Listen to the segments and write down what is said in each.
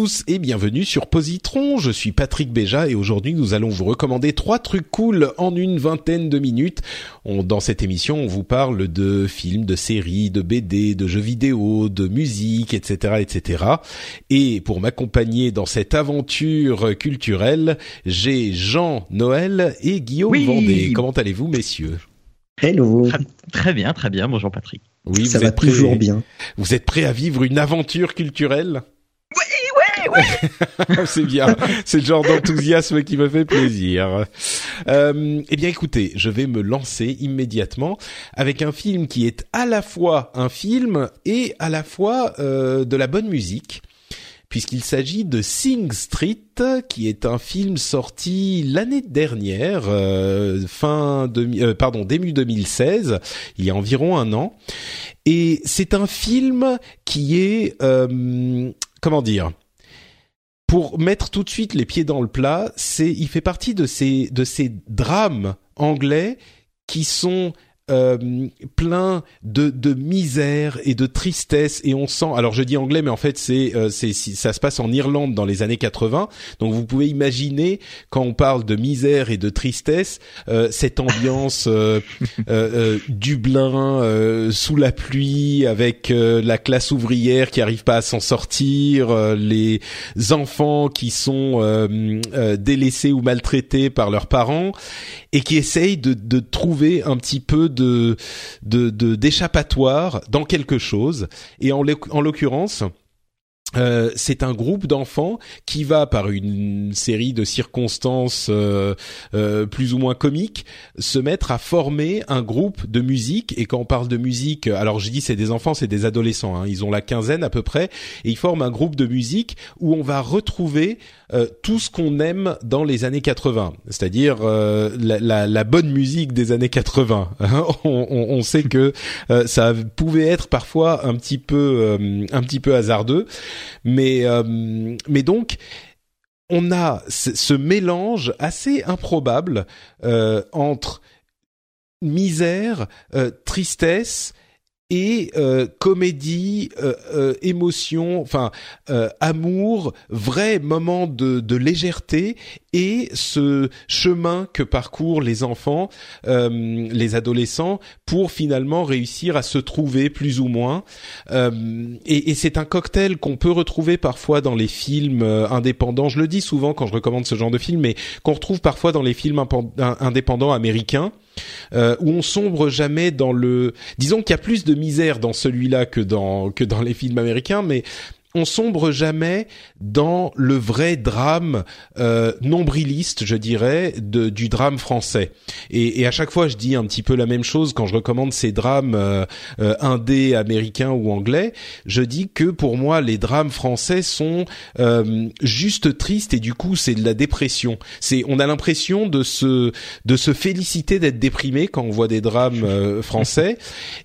Tous et bienvenue sur Positron. Je suis Patrick Béja et aujourd'hui nous allons vous recommander trois trucs cool en une vingtaine de minutes. On, dans cette émission, on vous parle de films, de séries, de BD, de jeux vidéo, de musique, etc., etc. Et pour m'accompagner dans cette aventure culturelle, j'ai Jean Noël et Guillaume Oui. Vendée. Comment allez-vous, messieurs? Hello. Très, très bien, très bien. Bonjour Patrick. Oui, ça vous va êtes toujours bien. Vous êtes prêts à vivre une aventure culturelle? Ouais, c'est bien. C'est le genre d'enthousiasme qui me fait plaisir. Euh, eh bien, écoutez, je vais me lancer immédiatement avec un film qui est à la fois un film et à la fois euh, de la bonne musique. Puisqu'il s'agit de Sing Street, qui est un film sorti l'année dernière, euh, fin demi- euh, pardon début 2016, il y a environ un an, et c'est un film qui est euh, comment dire pour mettre tout de suite les pieds dans le plat, c'est il fait partie de ces de ces drames anglais qui sont euh, pleins de, de misère et de tristesse et on sent alors je dis anglais mais en fait c'est euh, c'est ça se passe en Irlande dans les années 80 donc vous pouvez imaginer quand on parle de misère et de tristesse euh, cette ambiance euh, euh, Dublin sous la pluie avec la classe ouvrière qui arrive pas à s'en sortir les enfants qui sont délaissés ou maltraités par leurs parents et qui essayent de, de trouver un petit peu de d'échappatoire dans quelque chose. Et en l'occurrence euh, c'est un groupe d'enfants qui va par une série de circonstances euh, euh, plus ou moins comiques se mettre à former un groupe de musique. Et quand on parle de musique alors je dis c'est des enfants c'est des adolescents hein, ils ont la quinzaine à peu près et ils forment un groupe de musique où on va retrouver tout ce qu'on aime dans les années 80 c'est-à-dire la, bonne musique des années 80 hein. on, on, sait que ça pouvait être parfois un petit peu un petit peu hasardeux mais euh, mais donc on a ce, mélange assez improbable euh, entre misère, euh, tristesse et euh, comédie, euh, euh, émotion, enfin euh, amour, vrai moment de, de légèreté et ce chemin que parcourent les enfants, euh, les adolescents, pour finalement réussir à se trouver plus ou moins. Euh, et et c'est un cocktail qu'on peut retrouver parfois dans les films indépendants. Je le dis souvent quand je recommande ce genre de film, mais qu'on retrouve parfois dans les films indépendants américains euh, où on sombre jamais dans le. Disons qu'il y a plus de misère dans celui-là que dans que dans les films américains, mais on sombre jamais dans le vrai drame euh, nombriliste, je dirais, du drame français. Et, et à chaque fois, je dis un petit peu la même chose quand je recommande ces drames euh, euh, indés, américains ou anglais. Je dis que pour moi, les drames français sont euh, juste tristes et du coup, c'est de la dépression. C'est, on a l'impression de se de se féliciter d'être déprimé quand on voit des drames euh, français.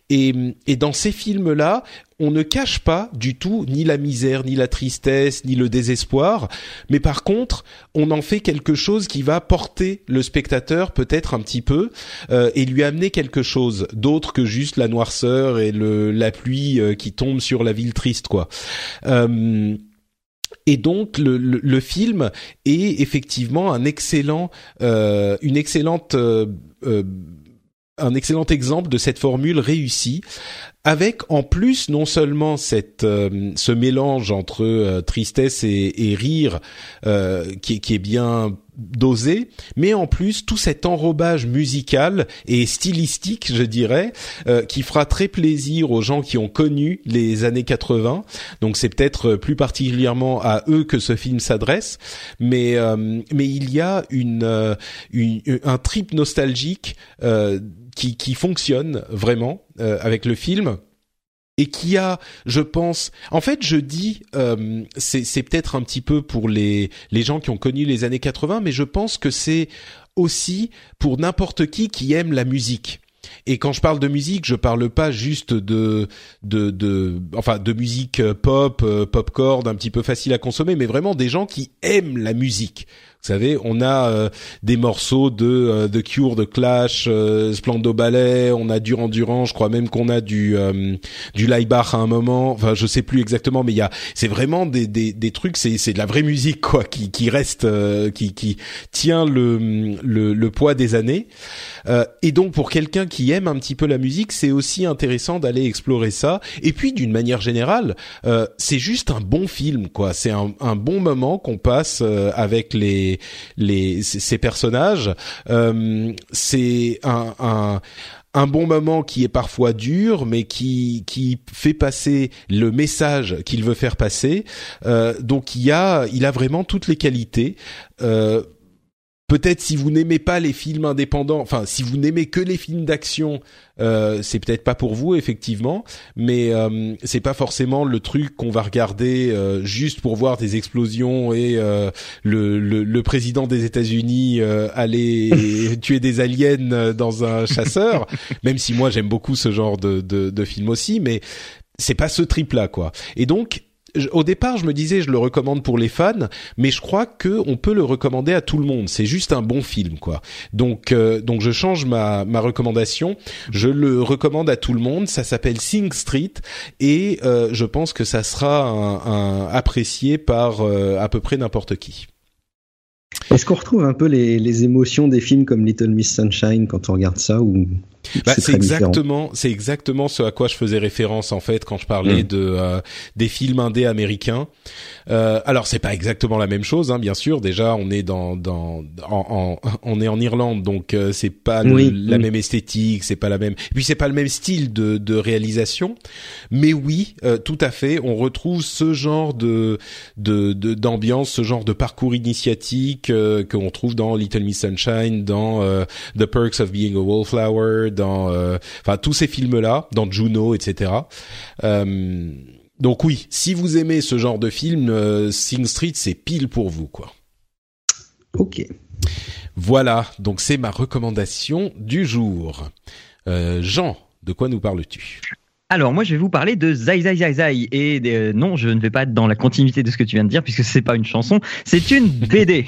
Et, et dans ces films-là, on ne cache pas du tout ni la misère, ni la tristesse, ni le désespoir, mais par contre, on en fait quelque chose qui va porter le spectateur peut-être un petit peu euh, et lui amener quelque chose d'autre que juste la noirceur et le, la pluie euh, qui tombe sur la ville triste, quoi. Euh, et donc le, le, film est effectivement un excellent, euh, une excellente, euh, un excellent exemple de cette formule réussie, avec en plus non seulement cette, euh, ce mélange entre euh, tristesse et, et rire euh, qui, qui est bien dosé, mais en plus tout cet enrobage musical et stylistique, je dirais, euh, qui fera très plaisir aux gens qui ont connu les années 80. Donc c'est peut-être plus particulièrement à eux que ce film s'adresse, mais euh, mais il y a une, une un trip nostalgique qui qui fonctionne vraiment avec le film et qui a, je pense, en fait, je dis, euh, c'est peut-être un petit peu pour les les gens qui ont connu les années 80, mais je pense que c'est aussi pour n'importe qui qui aime la musique. Et quand je parle de musique, je parle pas juste de de, de enfin de musique pop, euh, popcorn, un petit peu facile à consommer, mais vraiment des gens qui aiment la musique. Vous savez, on a euh, des morceaux de euh, The Cure, de Clash, euh, Splendo Ballet, on a Durand Durand, je crois même qu'on a du euh, du Laibach à un moment. Enfin, je sais plus exactement, mais il y a, c'est vraiment des des, des trucs, c'est c'est de la vraie musique quoi, qui qui reste, qui qui tient le le, le poids des années. et donc pour quelqu'un qui aime un petit peu la musique, c'est aussi intéressant d'aller explorer ça. Et puis d'une manière générale, c'est juste un bon film quoi. C'est un un bon moment qu'on passe avec les les, ces personnages. Euh, c'est un, un bon moment qui est parfois dur, mais qui qui fait passer le message qu'il veut faire passer. Euh, donc il y a il a vraiment toutes les qualités. Euh, peut-être si vous n'aimez pas les films indépendants, enfin si vous n'aimez que les films d'action, euh, c'est peut-être pas pour vous effectivement, mais euh, c'est pas forcément le truc qu'on va regarder euh, juste pour voir des explosions et euh, le, le, le, président des États-Unis euh, aller tuer des aliens dans un chasseur. même si moi j'aime beaucoup ce genre de, de, de film aussi, mais c'est pas ce trip là quoi. Et donc au départ, je me disais, je le recommande pour les fans, mais je crois que on peut le recommander à tout le monde. C'est juste un bon film, quoi. Donc, euh, donc je change ma ma recommandation. Je le recommande à tout le monde. Ça s'appelle Sing Street et euh, je pense que ça sera un, apprécié par euh, à peu près n'importe qui. Est-ce qu'on retrouve un peu les, les émotions des films comme Little Miss Sunshine quand on regarde ça ou bah, c'est exactement, c'est exactement ce à quoi je faisais référence en fait quand je parlais mm. de euh, des films indés américains. Euh, alors c'est pas exactement la même chose, hein, bien sûr. Déjà, on est dans dans en, en on est en Irlande, donc euh, c'est pas la même esthétique, c'est pas la même. Et puis c'est pas le même style de de réalisation. Mais oui, euh, tout à fait, on retrouve ce genre de de d'ambiance, ce genre de parcours initiatique euh, qu'on trouve dans Little Miss Sunshine, dans The Perks of Being a Wallflower dans euh, enfin tous ces films là, dans Juno, etc. Euh, donc oui, si vous aimez ce genre de film, euh, Sing Street c'est pile pour vous quoi. Ok. Voilà, donc c'est ma recommandation du jour. Jean, de quoi nous parles-tu? Alors moi je vais vous parler de Zai Zai Zai Zai et non je ne vais pas être dans la continuité de ce que tu viens de dire puisque c'est pas une chanson, c'est une BD.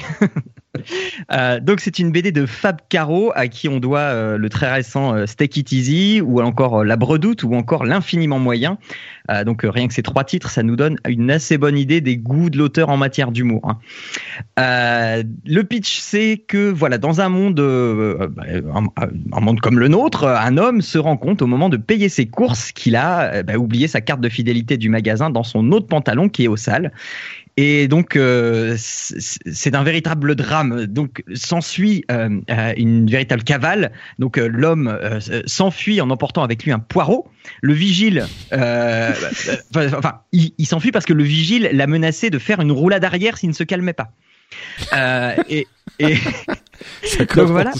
Euh, donc c'est une BD de Fab Caro à qui on doit euh, le très récent euh, It Easy ou encore La Bredoute ou encore L'infiniment moyen. donc rien que ces trois titres, ça nous donne une assez bonne idée des goûts de l'auteur en matière d'humour. Hein. le pitch c'est que voilà dans un monde un, monde comme le nôtre, un homme se rend compte au moment de payer ses courses qu'il a bah, oublié sa carte de fidélité du magasin dans son autre pantalon qui est au sale et donc, euh, c'est un véritable drame. Donc, s'ensuit euh, euh, une véritable cavale. Donc, l'homme s'enfuit en emportant avec lui un poireau. Le vigile, enfin, il, s'enfuit parce que le vigile l'a menacé de faire une roulade arrière s'il ne se calmait pas. et, et... Ça donc, voilà.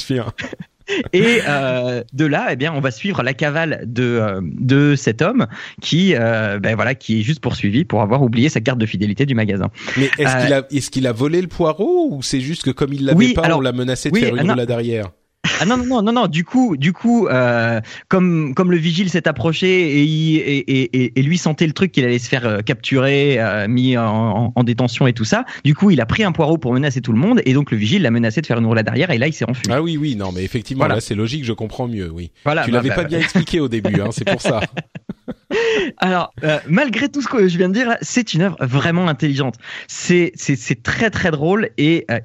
Et euh, de là, eh bien, on va suivre la cavale de euh, de cet homme qui, euh, ben voilà, qui est juste poursuivi pour avoir oublié sa carte de fidélité du magasin. Mais est-ce qu'il a est-ce qu'il a volé le poireau ou c'est juste que comme il l'avait pas, on l'a menacé de faire une roulade arrière? Ah non non non non non du coup du coup euh, comme comme le vigile s'est approché et, et, et, et, lui sentait le truc qu'il allait se faire euh, capturer euh, mis en, en, détention et tout ça du coup il a pris un poireau pour menacer tout le monde et donc le vigile l'a menacé de faire une roulade arrière et là il s'est enfui. Ah oui oui non mais effectivement là c'est logique je comprends mieux oui. Voilà, tu bah, l'avais bah, pas bah. bien expliqué au début hein, c'est pour ça Alors, euh, malgré tout ce que je viens de dire, c'est une œuvre vraiment intelligente. C'est très très drôle et euh,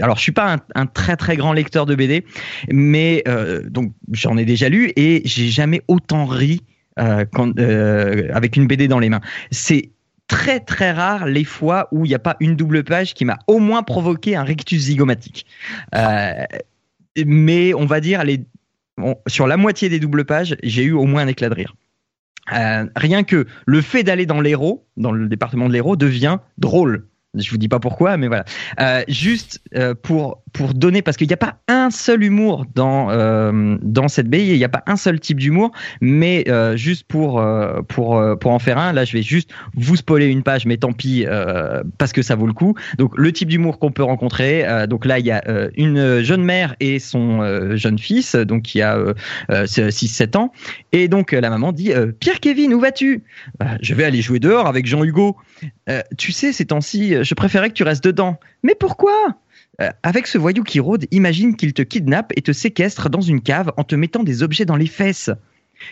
alors je suis pas un, très très grand lecteur de BD, mais euh, donc j'en ai déjà lu et j'ai jamais autant ri avec une BD dans les mains. C'est très très rare les fois où il n'y a pas une double page qui m'a au moins provoqué un rectus zygomatique. Mais on va dire sur la moitié des doubles pages, j'ai eu au moins un éclat de rire. Euh, rien que le fait d'aller dans l'Hérault, dans le département de l'Hérault, devient drôle. Je vous dis pas pourquoi, mais voilà. Euh, juste euh, pour pour donner, parce qu'il n'y a pas un seul humour dans euh, dans cette BI, il n'y a pas un seul type d'humour, mais juste pour pour pour en faire un, là, je vais juste vous spoiler une page, mais tant pis parce que ça vaut le coup. Donc le type d'humour qu'on peut rencontrer, donc là, il y a une jeune mère et son jeune fils, donc qui a 6-7 ans, et donc la maman dit Pierre Kevin, où vas-tu? Je vais aller jouer dehors avec Jean Hugo. tu sais, ces temps-ci je préférais que tu restes dedans. Mais pourquoi? Euh, Avec ce voyou qui rôde, imagine qu'il te kidnappe et te séquestre dans une cave en te mettant des objets dans les fesses.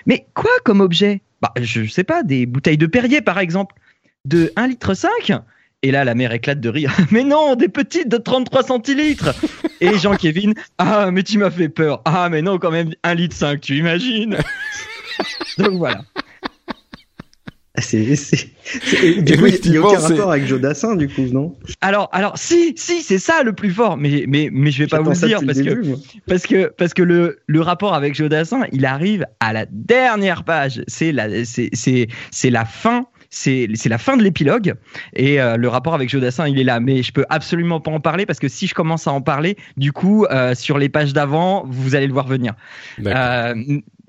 Mais quoi comme objet? Bah, je sais pas, des bouteilles de Perrier par exemple. De 1 litre 5 et là, la mère éclate de rire. Mais non, des petites de 33 centilitres. Et Jean-Kévin, ah, mais tu m'as fait peur. Ah, mais non, quand même, 1 litre 5, tu imagines Donc voilà. C'est, c'est, du coup, il n'y a aucun rapport avec Joe Dassin, du coup, non? Alors, alors, si, si, c'est ça le plus fort, mais, mais, mais je vais pas vous le dire parce que, parce que, parce que le, le rapport avec Joe Dassin, il arrive à la dernière page. C'est la, c'est, c'est, c'est la fin c'est c'est la fin de l'épilogue et euh, le rapport avec Jodassin il est là. Mais je peux absolument pas en parler parce que si je commence à en parler du coup euh, sur les pages d'avant vous allez le voir venir. Euh,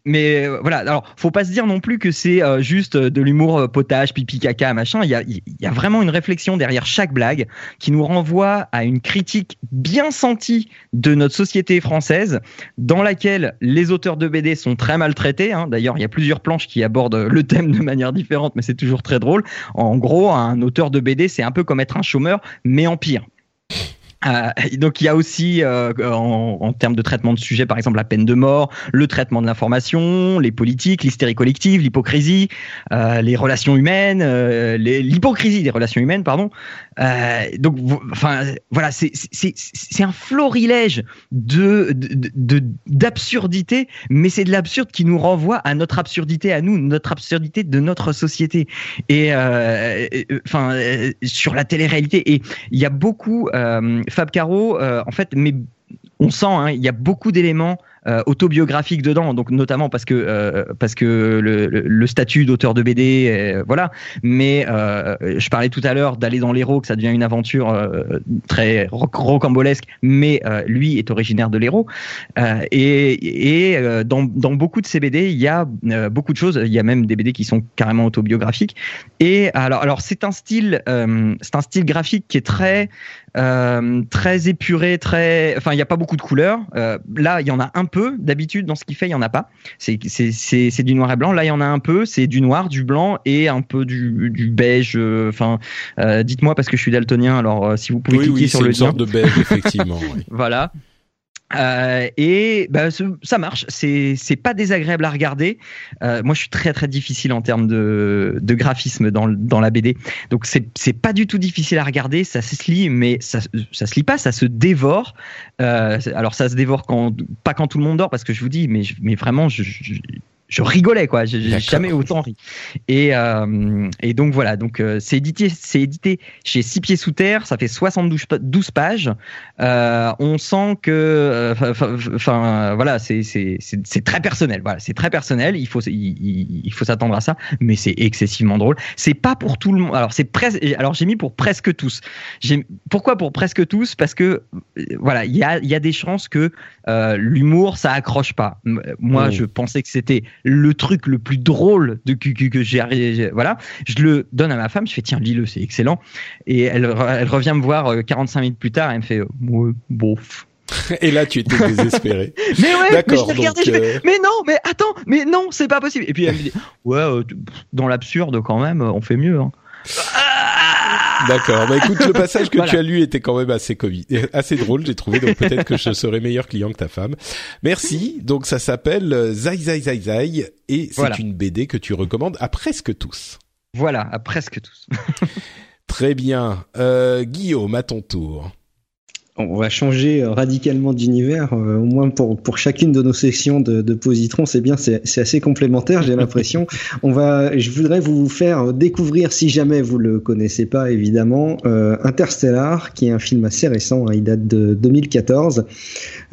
mais euh, voilà, alors faut pas se dire non plus que c'est euh, juste euh, de l'humour potage, pipi, caca, machin. Il y a, vraiment une réflexion derrière chaque blague qui nous renvoie à une critique bien sentie de notre société française, dans laquelle les auteurs de BD sont très maltraités. Hein. D'ailleurs, il y a plusieurs planches qui abordent le thème de manière différente, mais c'est toujours très drôle. En gros, un auteur de BD, c'est un peu comme être un chômeur, mais en pire. Euh, donc il y a aussi euh, en, termes de traitement de sujet, par exemple la peine de mort, le traitement de l'information, les politiques, l'hystérie collective, l'hypocrisie, euh, les relations humaines, l'hypocrisie des relations humaines, pardon. Donc enfin voilà, c'est un florilège de d'absurdité, mais c'est de l'absurde qui nous renvoie à notre absurdité à nous, notre absurdité de notre société et enfin sur la télé-réalité et il y a beaucoup Fab Caro, euh, en fait, mais on sent, hein, il y a beaucoup d'éléments euh, autobiographique dedans, donc notamment parce que euh, parce que le, statut d'auteur de BD, euh, voilà. Mais je parlais tout à l'heure d'aller dans l'Hérault, que ça devient une aventure très rocambolesque, mais lui est originaire de l'Hérault. et et dans, dans beaucoup de ces BD, il y a beaucoup de choses. Il y a même des BD qui sont carrément autobiographiques. Et alors alors c'est un style c'est un style graphique qui est très très épuré, très. Enfin, il n'y a pas beaucoup de couleurs. là, il y en a un peu. D'habitude, dans ce qu'il fait, il y en a pas. C'est du noir et blanc. Là, il y en a un peu. C'est du noir, du blanc et un peu du, du beige. Euh, enfin, euh, dites-moi parce que je suis daltonien. Alors, euh, si vous pouvez cliquer sur le une sorte de beige, effectivement. voilà. Euh, et bah, ça marche, c'est pas désagréable à regarder. Euh, moi, je suis très très difficile en termes de, de graphisme dans dans la BD, donc c'est pas du tout difficile à regarder. Ça se lit, mais ça ça se lit pas, ça se dévore. Euh, alors ça se dévore quand pas quand tout le monde dort, parce que je vous dis, mais mais vraiment, je je rigolais quoi. J'ai jamais autant ri. Et euh, et donc voilà. Donc euh, c'est édité c'est édité chez Six pieds sous terre. Ça fait 72 12 pages. Euh, on sent que enfin voilà c'est c'est c'est très personnel. Voilà c'est très personnel. Il faut il, il faut s'attendre à ça. Mais c'est excessivement drôle. C'est pas pour tout le monde. Alors c'est presque alors j'ai mis pour presque tous. Pourquoi pour presque tous? Parce que voilà il y a il y a des chances que l'humour ça accroche pas. Moi mmh. je pensais que c'était le truc le plus drôle de que, que j'ai voilà je le donne à ma femme je fais tiens lis-le c'est excellent et elle, elle revient me voir 45 euh, minutes plus tard et elle me fait euh, ouais, bof et là, tu étais désespéré. mais ouais, mais je regardé, je fais, euh, mais non, mais attends, mais non, c'est pas possible. Et puis elle me dit, ouais, dans l'absurde quand même, on fait mieux. Hein. D'accord. Bah écoute, le passage que tu as lu était quand même assez assez drôle, j'ai trouvé. Donc peut-être que je serai meilleur client que ta femme. Merci. Donc ça s'appelle euh, Zai Zai Zai Zai et c'est une BD que tu recommandes à presque tous. Voilà, à presque tous. Très bien. Euh, Guillaume, à ton tour. On va changer radicalement d'univers, euh, au moins pour, pour chacune de nos sections de, de Positron, c'est bien, c'est assez complémentaire, j'ai l'impression. on va, je voudrais vous faire découvrir, si jamais vous le connaissez pas, évidemment, euh, Interstellar, qui est un film assez récent, hein, il date de 2014,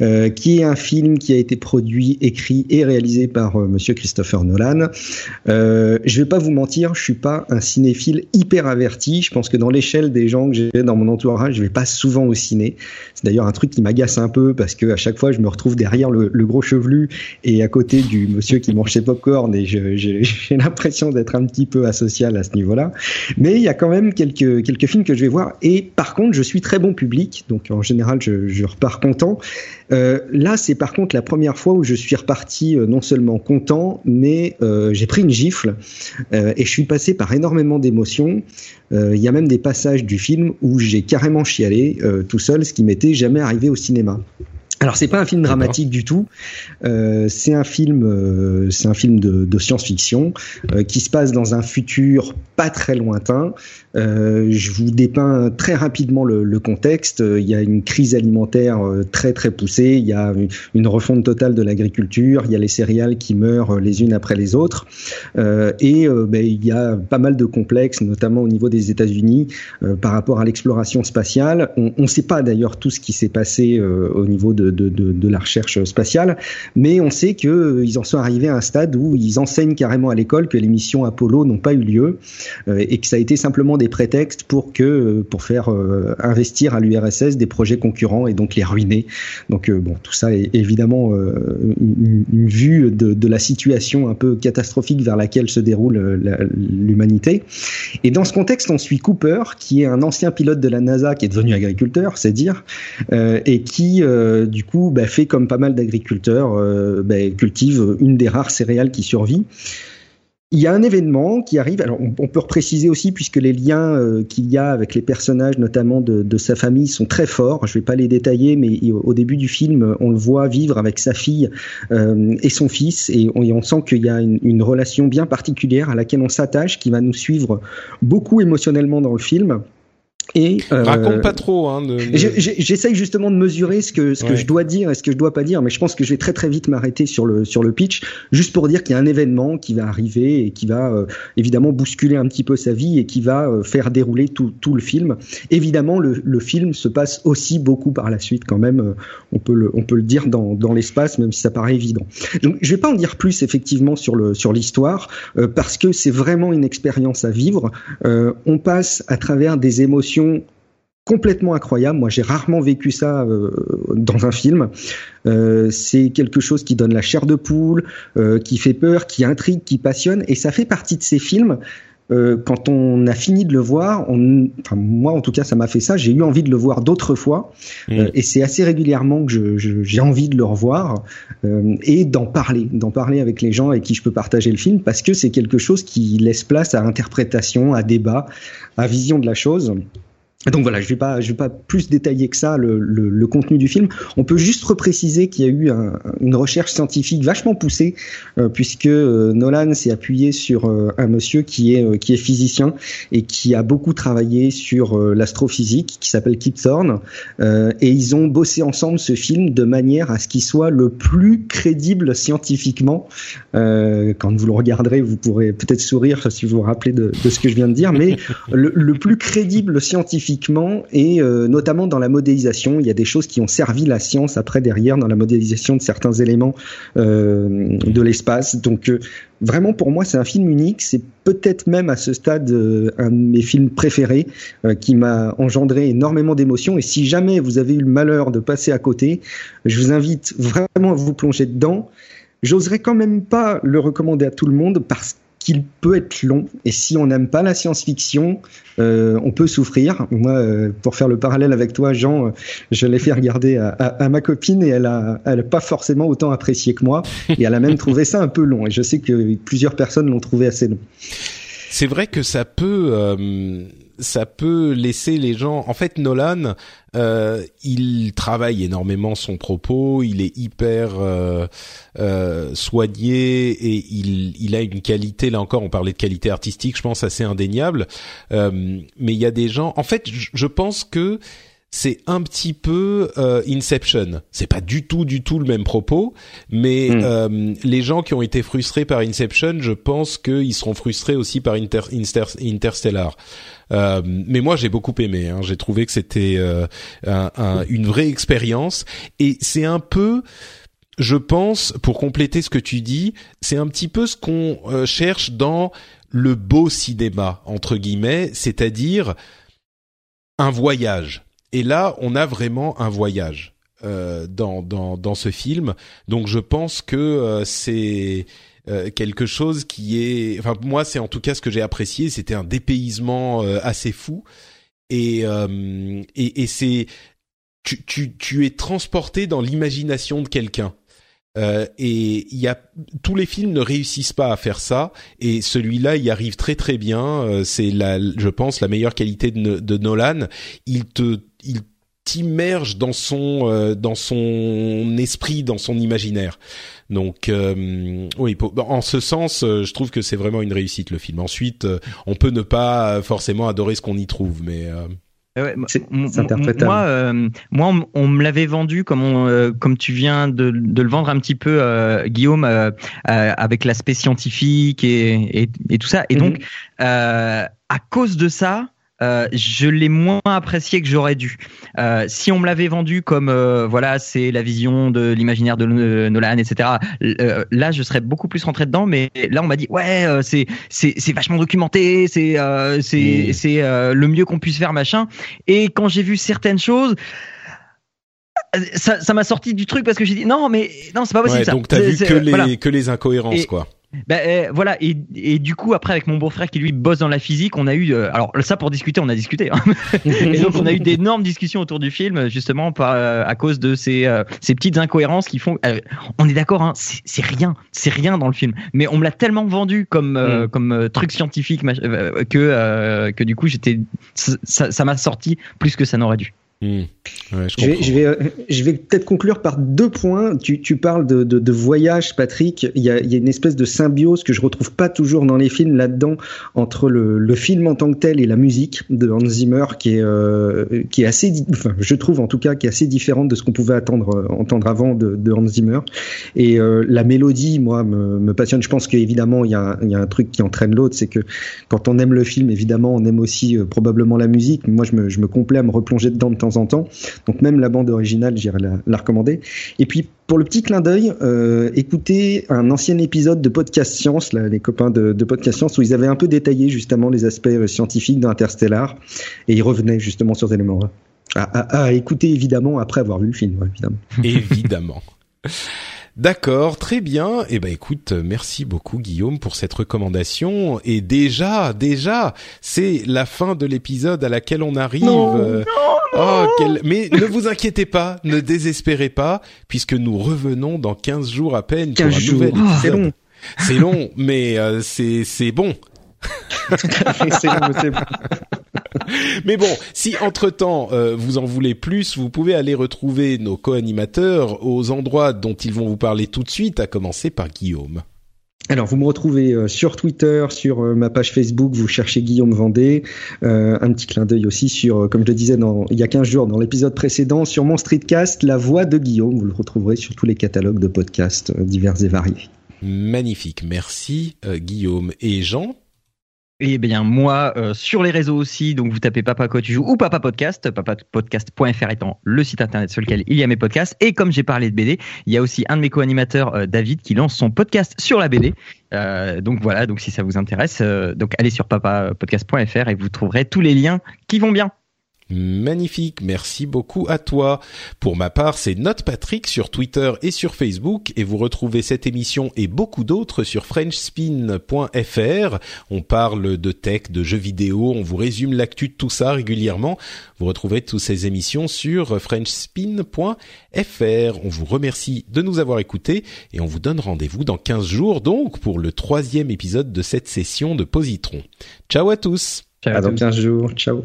euh, qui est un film qui a été produit, écrit et réalisé par euh, Monsieur Christopher Nolan. Euh, je vais pas vous mentir, je suis pas un cinéphile hyper averti. Je pense que dans l'échelle des gens que j'ai dans mon entourage, je vais pas souvent au ciné. C'est d'ailleurs un truc qui m'agace un peu parce que à chaque fois, je me retrouve derrière le, gros chevelu et à côté du monsieur qui mange ses popcorn et j'ai l'impression d'être un petit peu asocial à ce niveau-là. Mais il y a quand même quelques quelques films que je vais voir et par contre, je suis très bon public, donc en général, je, je repars content. Euh, là, c'est par contre la première fois où je suis reparti euh, non seulement content, mais euh, j'ai pris une gifle euh, et je suis passé par énormément d'émotions. Il y a même des passages du film où j'ai carrément chialé tout seul, ce qui m'était jamais arrivé au cinéma. Alors c'est pas un film dramatique du tout. Euh, c'est un film, euh, c'est un film de, de science-fiction euh, qui se passe dans un futur pas très lointain. Euh, je vous dépeins très rapidement le, le, contexte. Il y a une crise alimentaire euh, très très poussée. Il y a une, refonte totale de l'agriculture. Il y a les céréales qui meurent les unes après les autres. Euh, et ben, il y a pas mal de complexes, notamment au niveau des États-Unis, par rapport à l'exploration spatiale. On ne sait pas d'ailleurs tout ce qui s'est passé au niveau de de, la recherche spatiale, mais on sait qu'ils euh, en sont arrivés à un stade où ils enseignent carrément à l'école que les missions Apollo n'ont pas eu lieu euh, et que ça a été simplement des prétextes pour que euh, pour faire investir à l'URSS des projets concurrents et donc les ruiner. Donc bon, tout ça est évidemment une, vue de, la situation un peu catastrophique vers laquelle se déroule l'humanité. Et dans ce contexte, on suit Cooper, qui est un ancien pilote de la NASA qui est devenu agriculteur, c'est dire, euh, et qui du du coup, bah, fait comme pas mal d'agriculteurs, euh, bah, cultive une des rares céréales qui survit. Il y a un événement qui arrive. Alors, on, peut repréciser aussi, puisque les liens euh, qu'il y a avec les personnages, notamment de, sa famille, sont très forts. Je ne vais pas les détailler, mais au début du film, on le voit vivre avec sa fille euh, et son fils, et on, sent qu'il y a une, relation bien particulière à laquelle on s'attache, qui va nous suivre beaucoup émotionnellement dans le film. Et euh, raconte pas trop. Hein, J'essaye justement de mesurer ce que ce que je dois dire et ce que je dois pas dire, mais je pense que je vais très très vite m'arrêter sur le sur le pitch, juste pour dire qu'il y a un événement qui va arriver et qui va euh, évidemment bousculer un petit peu sa vie et qui va euh, faire dérouler tout tout le film. Évidemment, le, le film se passe aussi beaucoup par la suite quand même. Euh, on peut le on peut le dire dans dans l'espace, même si ça paraît évident. Donc je vais pas en dire plus effectivement sur le sur l'histoire parce que c'est vraiment une expérience à vivre. on passe à travers des émotions complètement incroyable. Moi, j'ai rarement vécu ça euh, dans un film. Euh, c'est quelque chose qui donne la chair de poule, euh, qui fait peur, qui intrigue, qui passionne, et ça fait partie de ces films. quand on a fini de le voir, on, enfin, moi en tout cas ça m'a fait ça, j'ai eu envie de le voir d'autres fois, mmh. et c'est assez régulièrement que j'ai envie de le revoir et d'en parler, d'en parler avec les gens avec qui je peux partager le film, parce que c'est quelque chose qui laisse place à interprétation, à débat, à vision de la chose. Donc voilà, je vais pas, vais pas plus détailler que ça le, le, le contenu du film. On peut juste repréciser qu'il y a eu un, une recherche scientifique vachement poussée, euh, puisque euh, Nolan s'est appuyé sur euh, un monsieur qui est qui est physicien et qui a beaucoup travaillé sur l'astrophysique, qui s'appelle Kip Thorne, et ils ont bossé ensemble ce film de manière à ce qu'il soit le plus crédible scientifiquement. quand vous le regarderez, vous pourrez peut-être sourire si vous vous rappelez de, de ce que je viens de dire, mais le, le plus crédible scientifiquement et euh, notamment dans la modélisation. Il y a des choses qui ont servi la science après derrière dans la modélisation de certains éléments euh, de l'espace. Donc euh, vraiment pour moi c'est un film unique. C'est peut-être même à ce stade un de mes films préférés qui m'a engendré énormément d'émotions. Et si jamais vous avez eu le malheur de passer à côté, je vous invite vraiment à vous plonger dedans. J'oserais quand même pas le recommander à tout le monde parce que qu'il peut être long et si on n'aime pas la science-fiction, euh, on peut souffrir. Moi, euh, pour faire le parallèle avec toi, Jean, euh, je l'ai fait regarder à, à, à, ma copine et elle a, elle a pas forcément autant apprécié que moi et elle a même trouvé ça un peu long. Et je sais que plusieurs personnes l'ont trouvé assez long. C'est vrai que ça peut euh, ça peut laisser les gens. En fait, Nolan, euh, il travaille énormément son propos. Il est hyper euh, euh, soigné et il, il a une qualité. Là encore, on parlait de qualité artistique, je pense assez indéniable. Euh, mais il y a des gens. En fait, je pense que c'est un petit peu euh, Inception. C'est pas du tout, du tout le même propos, mais Mm. euh, les gens qui ont été frustrés par Inception, je pense qu'ils seront frustrés aussi par Inter- Inter- Interstellar. Euh, mais moi, j'ai beaucoup aimé. Hein. J'ai trouvé que c'était euh, un- un- une vraie expérience, et c'est un peu je pense, pour compléter ce que tu dis, c'est un petit peu ce qu'on euh, cherche dans le beau cinéma, entre guillemets, c'est-à-dire un voyage. Et là, on a vraiment un voyage euh, dans, dans, dans ce film. Donc je pense que euh, c'est euh, quelque chose qui est... Enfin, moi, c'est en tout cas ce que j'ai apprécié. C'était un dépaysement euh, assez fou. Et, euh, et, et c'est... Tu, tu, tu es transporté dans l'imagination de quelqu'un. Euh, et il y a tous les films ne réussissent pas à faire ça et celui-là y arrive très très bien Euh, c'est la je pense la meilleure qualité de, de Nolan il te il t'immerge dans son euh, dans son esprit dans son imaginaire donc euh, oui pour- en ce sens euh, je trouve que c'est vraiment une réussite le film ensuite on peut ne pas forcément adorer ce qu'on y trouve mais euh, Ouais, moi-. Moi, euh, moi, on, on me l'avait vendu comme on, euh, comme tu viens de, de le vendre un petit peu, euh, Guillaume, euh, euh, avec l'aspect scientifique et, et, et tout ça. Et donc, euh, à cause de ça. Euh, je l'ai moins apprécié que j'aurais dû. Euh, si on me l'avait vendu comme euh, voilà, c'est la vision de l'imaginaire de Nolan, etc. là, je serais beaucoup plus rentré dedans. Mais là, on m'a dit ouais, c'est c'est c'est vachement documenté, c'est c'est c'est le mieux qu'on puisse faire, machin. Et quand j'ai vu certaines choses, ça ça m'a sorti du truc parce que j'ai dit non, mais non, c'est pas possible ouais, ça. donc t'as vu que les voilà. que les incohérences Et- quoi Ben euh, voilà et, et du coup après avec mon beau-frère qui lui bosse dans la physique, on a eu euh, alors ça pour discuter, on a discuté. hein. et donc on a eu d'énormes discussions autour du film justement par euh, à cause de ces ces petites incohérences qui font. on est d'accord, hein, c'est rien, c'est rien dans le film. Mais on me l'a tellement vendu comme euh, comme truc scientifique que que du coup j'étais ça m'a sorti plus que ça n'aurait dû. Hmm. Ouais, je Je vais, comprends. je vais, euh, je vais peut-être conclure par deux points. Tu, tu parles de, de, de voyage, Patrick. Il y, a, il y a une espèce de symbiose que je retrouve pas toujours dans les films là-dedans entre le, le film en tant que tel et la musique de Hans Zimmer, qui est, euh, qui est assez, enfin, je trouve en tout cas, qui est assez différente de ce qu'on pouvait attendre, euh, entendre avant de, de Hans Zimmer. Et euh, la mélodie, moi, me, me passionne. Je pense qu'évidemment, il y, a, un- il y a un truc qui entraîne l'autre, c'est que quand on aime le film, évidemment, on aime aussi euh, probablement la musique. Moi, je me, je me complais à me replonger dedans de temps en temps. Donc même la bande originale, j'irais la, la recommander. Et puis pour le petit clin d'œil, euh, écoutez un ancien épisode de Podcast Science, là, les copains de, de Podcast Science, où ils avaient un peu détaillé justement les aspects euh, scientifiques d'Interstellar, et ils revenaient justement sur ces éléments-là. À, à- à écouter évidemment après avoir vu le film, ouais, évidemment. évidemment. D'accord, très bien. Eh ben écoute, merci beaucoup Guillaume pour cette recommandation. Et déjà, déjà, c'est la fin de l'épisode à laquelle on arrive. Euh, oh, quel- Mais ne vous inquiétez pas, ne désespérez pas, puisque nous revenons dans 15 jours à peine pour 15 un nouvel jours. épisode. C'est long. C'est long, mais euh, c'est c'est bon. c'est long, c'est bon. Mais bon, si entre-temps euh, vous en voulez plus, vous pouvez aller retrouver nos co-animateurs aux endroits dont ils vont vous parler tout de suite, à commencer par Guillaume. Alors, vous me retrouvez euh, sur Twitter, sur euh, ma page Facebook, vous cherchez Guillaume Vendée. Euh, un petit clin d'œil aussi sur, comme je le disais dans, il y a 15 jours, dans l'épisode précédent, sur mon streetcast, La Voix de Guillaume. Vous le retrouverez sur tous les catalogues de podcasts divers et variés. Magnifique, merci Guillaume et Jean? Eh bien, moi, euh, sur les réseaux aussi, donc vous tapez Papa Quoi tu joues ou Papa Podcast, papapodcast.fr étant le site internet sur lequel il y a mes podcasts. Et comme j'ai parlé de BD, il y a aussi un de mes co-animateurs, euh, David, qui lance son podcast sur la BD. Euh, donc voilà, donc si ça vous intéresse, donc allez sur papapodcast.fr et vous trouverez tous les liens qui vont bien. Magnifique, merci beaucoup à toi. Pour ma part, c'est Note Patrick sur Twitter et sur Facebook et vous retrouvez cette émission et beaucoup d'autres sur frenchspin.fr. On parle de tech, de jeux vidéo, on vous résume l'actu de tout ça régulièrement. Vous retrouverez toutes ces émissions sur frenchspin.fr. On vous remercie de nous avoir écoutés et on vous donne rendez-vous dans 15 jours donc pour le troisième épisode de cette session de Positron. Ciao à tous Ciao à, dans 15 jours. Ciao.